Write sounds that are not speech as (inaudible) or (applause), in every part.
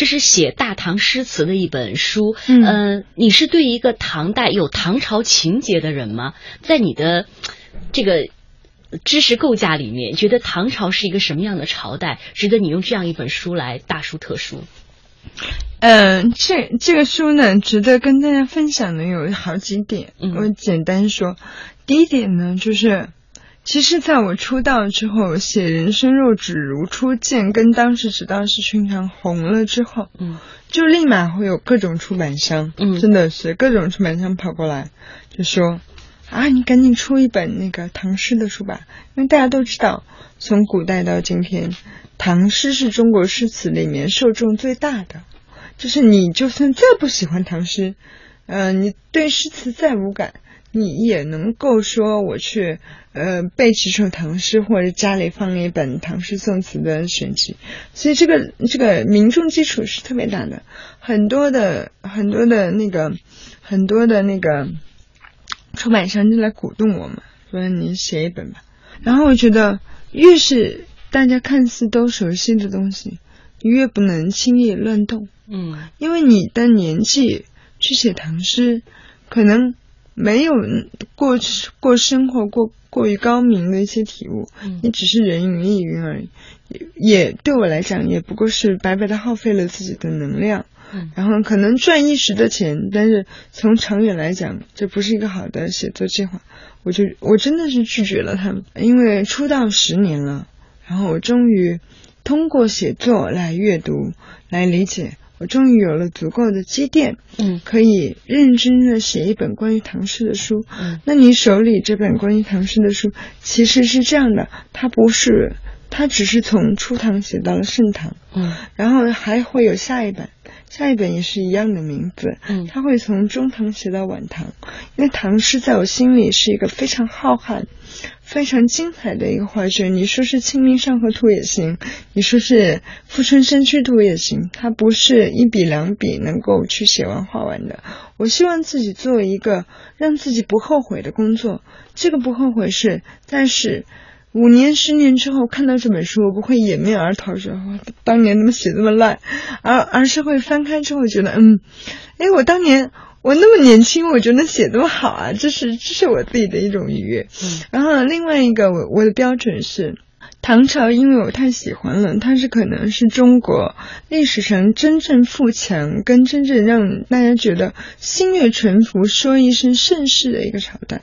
这是写大唐诗词的一本书。嗯呃，你是对一个唐代有唐朝情节的人吗？在你的这个知识构架里面，觉得唐朝是一个什么样的朝代，值得你用这样一本书来大书特书？嗯，这这个书呢，值得跟大家分享的有好几点，嗯我简单说。第一点呢，就是其实在我出道之后，写“人生若只如初见”跟当时只道是寻常红了之后，嗯就立马会有各种出版商，嗯真的是各种出版商跑过来，就说啊，你赶紧出一本那个唐诗的书吧，因为大家都知道，从古代到今天，唐诗是中国诗词里面受众最大的。就是你就算再不喜欢唐诗，呃，你对诗词再无感，你也能够说我去呃背几首唐诗，或者家里放一本唐诗宋词的选集，所以这个这个民众基础是特别大的，很多的很多的那个很多的那个出版商就来鼓动我们，说你写一本吧。然后我觉得越是大家看似都熟悉的东西，你越不能轻易乱动。嗯因为你的年纪去写唐诗，可能没有过过生活过过于高明的一些体悟，嗯你只是人云亦云而已，也也对我来讲也不过是白白的耗费了自己的能量。嗯然后可能赚一时的钱，但是从长远来讲，这不是一个好的写作计划。我就我真的是拒绝了他们，因为出道十年了，然后我终于通过写作来阅读、来理解，我终于有了足够的积淀，嗯。可以认真的写一本关于唐诗的书。嗯。那你手里这本关于唐诗的书，其实是这样的，它不是，它只是从初唐写到了盛唐，嗯。然后还会有下一本，下一本也是一样的名字，嗯。它会从中唐写到晚唐，因为唐诗在我心里是一个非常浩瀚、非常精彩的一个画卷。你说是《清明上河图》也行，你说是《富春山居图》也行，它不是一笔两笔能够去写完画完的。我希望自己做一个让自己不后悔的工作，这个不后悔是，但是。五年、十年之后看到这本书，我不会掩面而逃说哇当年怎么写这么烂，而而是会翻开之后觉得，嗯，哎，我当年我那么年轻，我就能写这么好啊，这是这是我自己的一种愉悦。嗯然后另外一个我我的标准是。唐朝，因为我太喜欢了，它是可能是中国历史上真正富强跟真正让大家觉得心悦诚服、说一声盛世的一个朝代。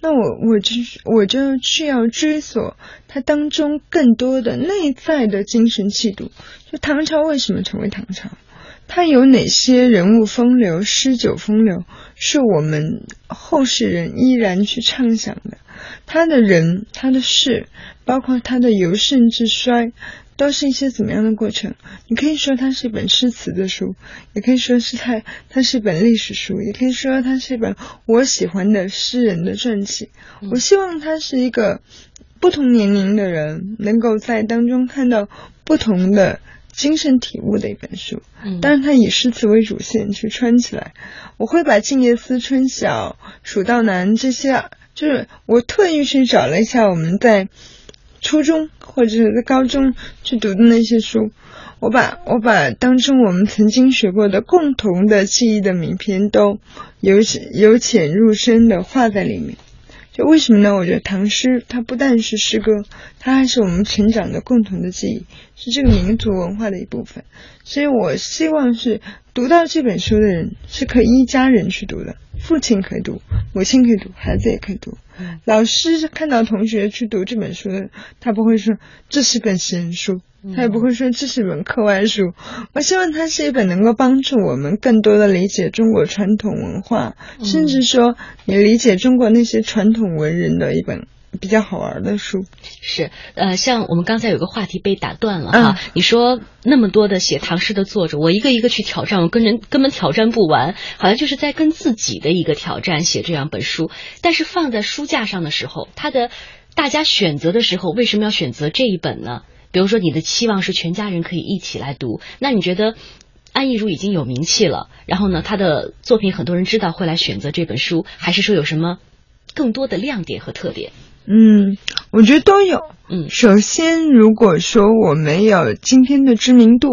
那我我就我就去要追索它当中更多的内在的精神气度。就唐朝为什么成为唐朝？他有哪些人物风流、诗酒风流，是我们后世人依然去畅想的？他的人、他的事，包括他的由盛至衰，都是一些怎么样的过程？你可以说它是一本诗词的书，也可以说是它它是一本历史书，也可以说它是一本我喜欢的诗人的传记。我希望它是一个不同年龄的人能够在当中看到不同的精神体悟的一本书。嗯当然，它以诗词为主线去穿起来。我会把《静夜思》《春晓》《蜀道难》这些，就是我特意去找了一下我们在初中或者是在高中去读的那些书，我把我把当中我们曾经学过的共同的记忆的名篇都由由浅入深的画在里面。就为什么呢？我觉得唐诗它不但是诗歌，它还是我们成长的共同的记忆，是这个民族文化的一部分。所以我希望是读到这本书的人是可以一家人去读的，父亲可以读，母亲可以读，孩子也可以读。老师看到同学去读这本书的，他不会说这是本闲书，他也不会说这是一本课外书。我希望它是一本能够帮助我们更多的理解中国传统文化，甚至说你理解中国那些传统文人的一本比较好玩的书。是，呃，像我们刚才有个话题被打断了哈，你说那么多的写唐诗的作者，我一个一个去挑战，我跟人根本挑战不完，好像就是在跟自己的一个挑战写这样本书。但是放在书架上的时候，它的大家选择的时候，为什么要选择这一本呢？比如说你的期望是全家人可以一起来读，那你觉得安意如已经有名气了，然后呢，他的作品很多人知道会来选择这本书，还是说有什么更多的亮点和特点？嗯，我觉得都有。嗯首先，如果说我没有今天的知名度，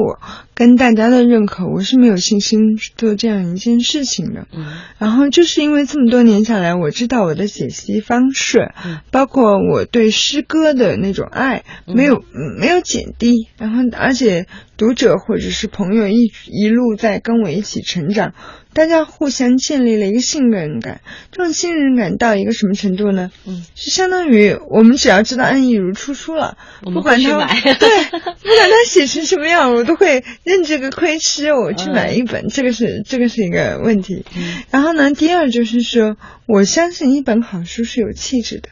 跟大家的认可，我是没有信心做这样一件事情的。嗯，然后就是因为这么多年下来，我知道我的解析方式，嗯包括我对诗歌的那种爱没有、没有减低，然后而且读者或者是朋友一一路在跟我一起成长，大家互相建立了一个信任感。这种信任感到一个什么程度呢？嗯，是相当于我们只要知道安逸如出书了，不管他对，不管他写成什么样，我都会认这个亏吃，我去买一本，这个是这个是一个问题。嗯然后呢，第二就是说，我相信一本好书是有气质的。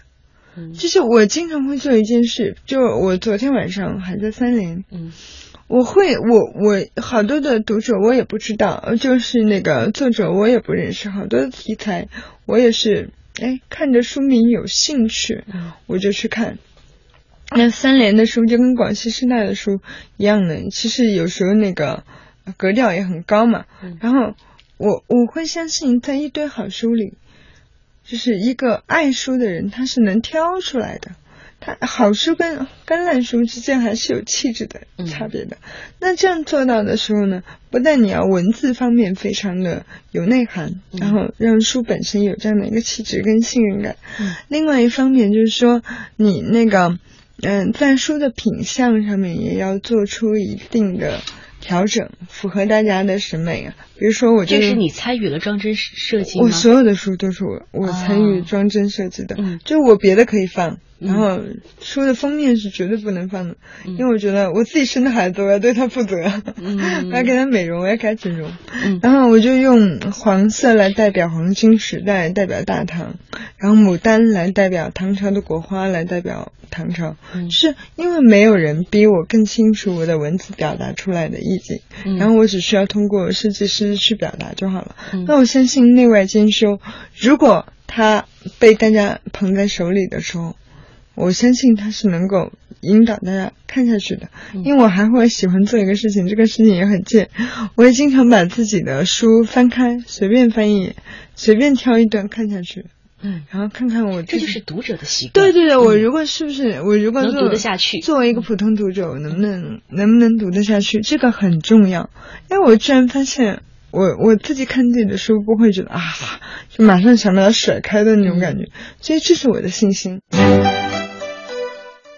嗯就是我经常会做一件事，就我昨天晚上还在三联，嗯我会我我好多的读者我也不知道，呃就是那个作者我也不认识，好多的题材我也是哎看着书名有兴趣，嗯我就去看。那三联的书就跟广西师大的书一样的，其实有时候那个呃格调也很高嘛。嗯然后我我会相信，在一堆好书里，就是一个爱书的人，他是能挑出来的。他好书跟跟烂书之间还是有气质的嗯差别的。那这样做到的时候呢，不但你要文字方面非常的有内涵，嗯然后让书本身有这样的一个气质跟信任感。嗯另外一方面就是说，你那个嗯，在书的品相上面也要做出一定的调整，符合大家的审美啊。比如说，我就这是你参与了装帧设计吗？我所有的书都是我我参与哦装帧设计的，嗯就我别的可以放，嗯然后书的封面是绝对不能放的，嗯。因为我觉得我自己生的孩子，我要对他负责，嗯。我 (laughs) 要给他美容，我要给他整容，嗯。然后我就用黄色来代表黄金时代，代表大唐，然后牡丹来代表唐朝的国花，来代表唐朝，嗯。是因为没有人比我更清楚我的文字表达出来的意境，嗯。然后我只需要通过设计师去表达就好了。嗯。那我相信内外兼修，如果它被大家捧在手里的时候，我相信它是能够引导大家看下去的。嗯因为我还会喜欢做一个事情，这个事情也很贱，我也经常把自己的书翻开，随便翻一眼，随便挑一段看下去，嗯，然后看看我这就是读者的习惯。对对对，我嗯如果是不是我如果能做读得下去作为一个普通读者，我能不能能不能读得下去，这个很重要。因为我居然发现，我我自己看自己的书不会觉得啊，就马上想把它甩开的那种感觉，所以这是我的信心。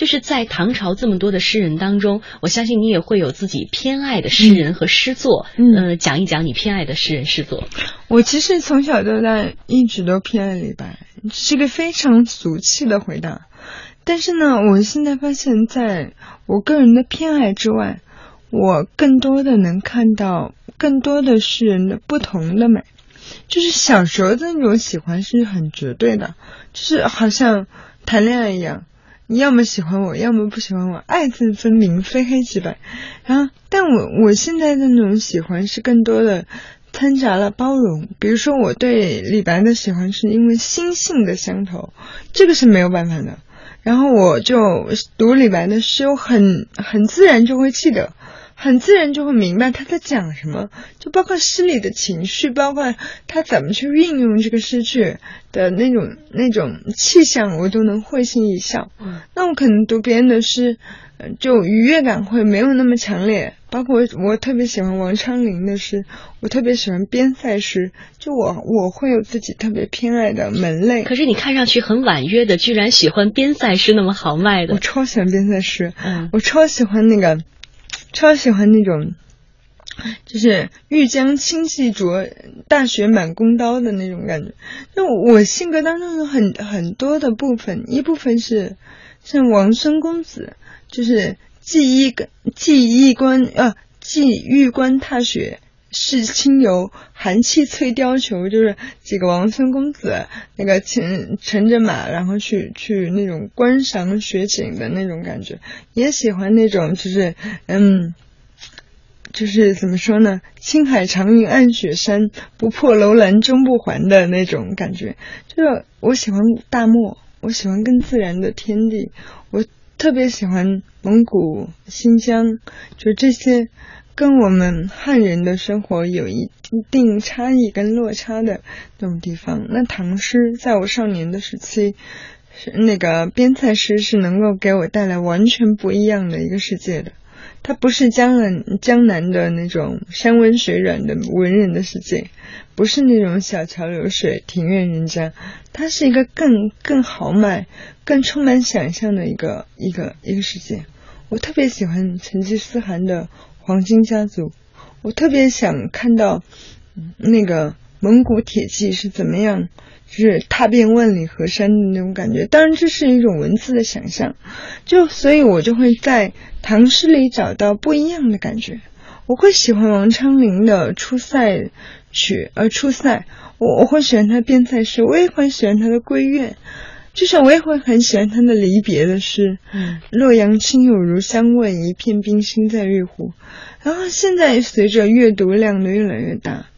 就是在唐朝这么多的诗人当中，我相信你也会有自己偏爱的诗人和诗作。嗯呃讲一讲你偏爱的诗人诗作。我其实从小到大一直都偏爱李白，是个非常俗气的回答。但是呢，我现在发现，在我个人的偏爱之外，我更多的能看到更多的诗人的不同的美。就是小时候的那种喜欢是很绝对的，就是好像谈恋爱一样，你要么喜欢我，要么不喜欢我，爱憎分明，非黑即白。然后，但我我现在的那种喜欢是更多的掺杂了包容。比如说，我对李白的喜欢是因为心性的相投，这个是没有办法的。然后我就读李白的诗，我很很自然就会记得。很自然就会明白他在讲什么，就包括诗里的情绪，包括他怎么去运用这个诗句的那种那种气象，我都能会心一笑。嗯，那我可能读别人的诗，呃就愉悦感会没有那么强烈。包括我特别喜欢王昌龄的诗，我特别喜欢边塞诗，就我我会有自己特别偏爱的门类。可是你看上去很婉约的，居然喜欢边塞诗那么豪迈的。我超喜欢边塞诗，嗯我超喜欢那个，超喜欢那种，就是欲将轻骑着，大雪满弓刀的那种感觉。那我性格当中有很很多的部分，一部分是像王孙公子，就是既衣既衣冠啊，既玉冠踏雪。是清游，寒气翠貂裘，就是几个王孙公子，那个乘乘着马，然后去去那种观赏雪景的那种感觉，也喜欢那种就是嗯，就是怎么说呢？青海长云暗雪山，不破楼兰终不还的那种感觉。就是我喜欢大漠，我喜欢更自然的天地，我特别喜欢蒙古、新疆，就这些跟我们汉人的生活有一定差异跟落差的那种地方。那唐诗在我少年的时期，是那个边塞诗是能够给我带来完全不一样的一个世界的。它不是江南江南的那种山温水软的文人的世界，不是那种小桥流水庭院人家，它是一个更更豪迈、更充满想象的一个一个一个世界。我特别喜欢成吉思汗的黄金家族，我特别想看到那个蒙古铁骑是怎么样。就是踏遍万里河山的那种感觉，当然这是一种文字的想象，就所以我就会在唐诗里找到不一样的感觉。我会喜欢王昌龄的《出塞曲》，呃，《出塞》，我我会喜欢他的边塞诗，我也会喜欢他的闺怨，就是我也会很喜欢他的离别的诗。嗯，洛阳亲友如相问，一片冰心在玉壶。然后现在随着阅读量的越来越大。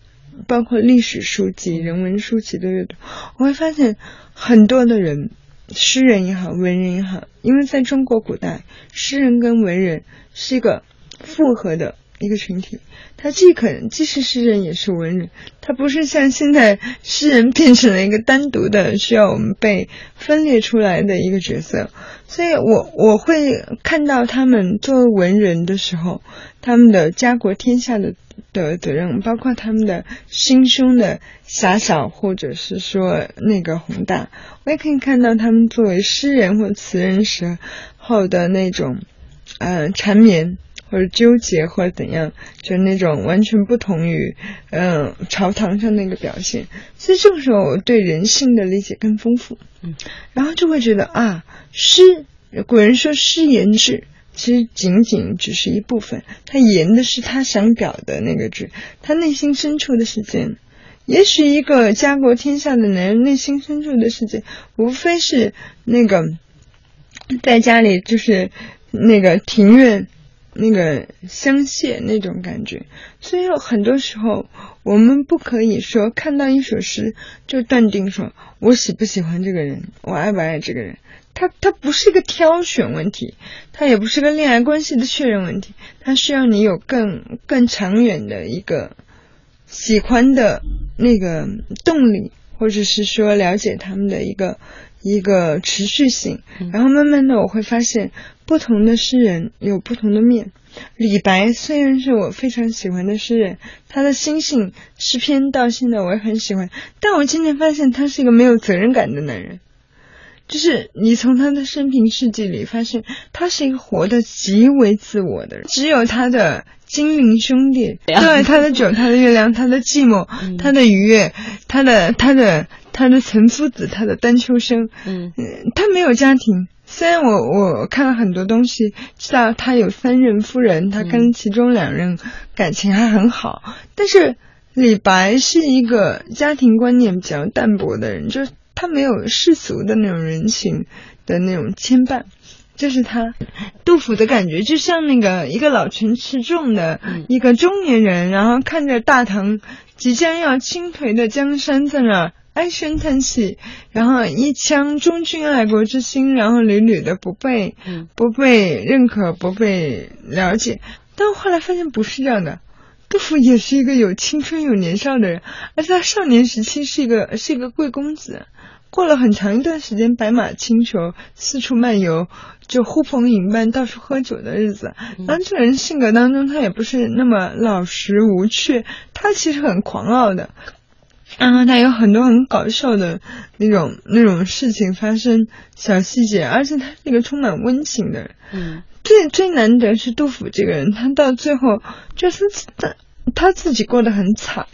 包括历史书籍、人文书籍的阅读，我会发现很多的人，诗人也好，文人也好，因为在中国古代，诗人跟文人是一个复合的一个群体，他既可能既是诗人也是文人，他不是像现在诗人变成了一个单独的需要我们被分裂出来的一个角色，所以我我会看到他们作为文人的时候，他们的家国天下的。的责任，包括他们的心胸的狭小，或者是说那个宏大，我也可以看到他们作为诗人或词人时候的那种，呃，缠绵。或者纠结或者怎样，就是那种完全不同于，嗯，朝堂上那个表现。所以这个时候，我对人性的理解更丰富，嗯，然后就会觉得啊，诗，古人说诗言志。其实仅仅只是一部分，他言的是他想表的那个志，他内心深处的世界。也许一个家国天下的男人内心深处的世界，无非是那个在家里就是那个庭院那个香榭那种感觉。所以有很多时候，我们不可以说看到一首诗就断定说我喜不喜欢这个人，我爱不爱这个人。它它不是一个挑选问题，它也不是个恋爱关系的确认问题，它需要你有更更长远的一个喜欢的那个动力，或者是说了解他们的一个一个持续性。然后慢慢的我会发现，不同的诗人有不同的面。李白虽然是我非常喜欢的诗人，他的心性诗篇到现在我也很喜欢，但我渐渐发现他是一个没有责任感的男人。就是你从他的生平事迹里发现，他是一个活得极为自我的人。只有他的精灵兄弟，对他的酒、他的月亮、他的寂寞、他的愉悦、他的他的他的岑夫子、他的丹丘生，嗯，他没有家庭。虽然我我看了很多东西，知道他有三任夫人，他跟其中两任感情还很好，但是李白是一个家庭观念比较淡薄的人，就是。他没有世俗的那种人情的那种牵绊，就是他。杜甫的感觉就像那个一个老成持重的一个中年人，然后看着大唐即将要倾颓的江山在那唉声叹气，然后一腔忠君爱国之心，然后屡屡的不被不被认可，不被了解。但后来发现不是这样的。杜甫也是一个有青春有年少的人，而且他少年时期是一个是一个贵公子，过了很长一段时间白马轻裘，四处漫游，就呼朋引伴到处喝酒的日子。然后这个人性格当中，他也不是那么老实无趣，他其实很狂傲的，然后他有很多很搞笑的那种那种事情发生，小细节，而且他是一个充满温情的人。嗯。最最难得是杜甫这个人，他到最后就是他他自己过得很惨，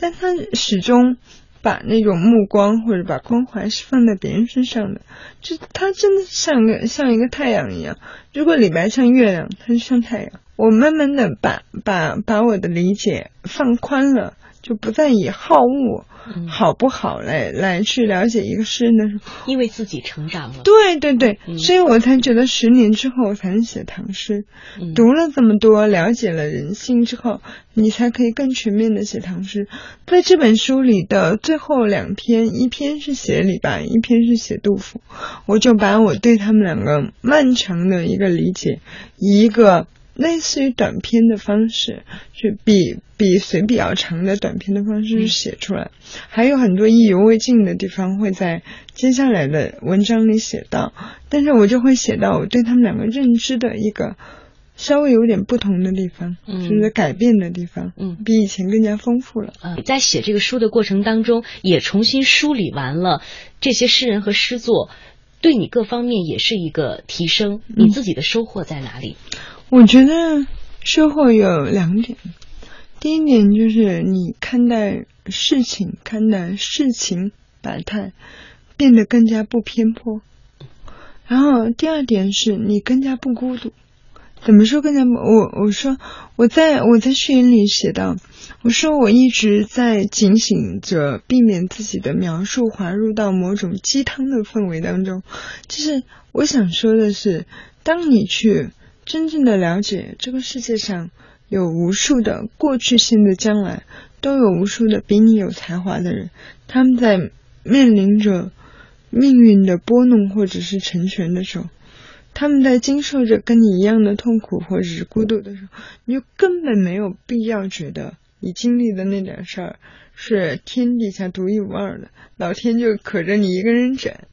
但他始终把那种目光或者把关怀是放在别人身上的，就他真的像个像一个太阳一样。如果李白像月亮，他就像太阳。我慢慢的把把把我的理解放宽了，就不再以好恶。好不好来来去了解一个诗人的，因为自己成长了。对对对，所以我才觉得十年之后才能写唐诗。读了这么多，了解了人性之后，你才可以更全面的写唐诗。在这本书里的最后两篇，一篇是写李白，一篇是写杜甫，我就把我对他们两个漫长的一个理解，一个。类似于短篇的方式，就比比随笔要长的短篇的方式写出来，还有很多意犹未尽的地方会在接下来的文章里写到，但是我就会写到我对他们两个认知的一个稍微有点不同的地方，就是改变的地方，嗯，比以前更加丰富了。嗯，在写这个书的过程当中，也重新梳理完了这些诗人和诗作，对你各方面也是一个提升。你自己的收获在哪里？我觉得收获有两点，第一点就是你看待事情、看待事情百态变得更加不偏颇，然后第二点是你更加不孤独。怎么说更加不？我我说我在我在序言里写到，我说我一直在警醒着，避免自己的描述滑入到某种鸡汤的氛围当中。其实我想说的是，当你去。真正的了解这个世界上有无数的过去、现在、将来，都有无数的比你有才华的人，他们在面临着命运的拨弄或者是成全的时候，他们在经受着跟你一样的痛苦或者是孤独的时候，你就根本没有必要觉得你经历的那点事儿是天底下独一无二的，老天就可着你一个人整。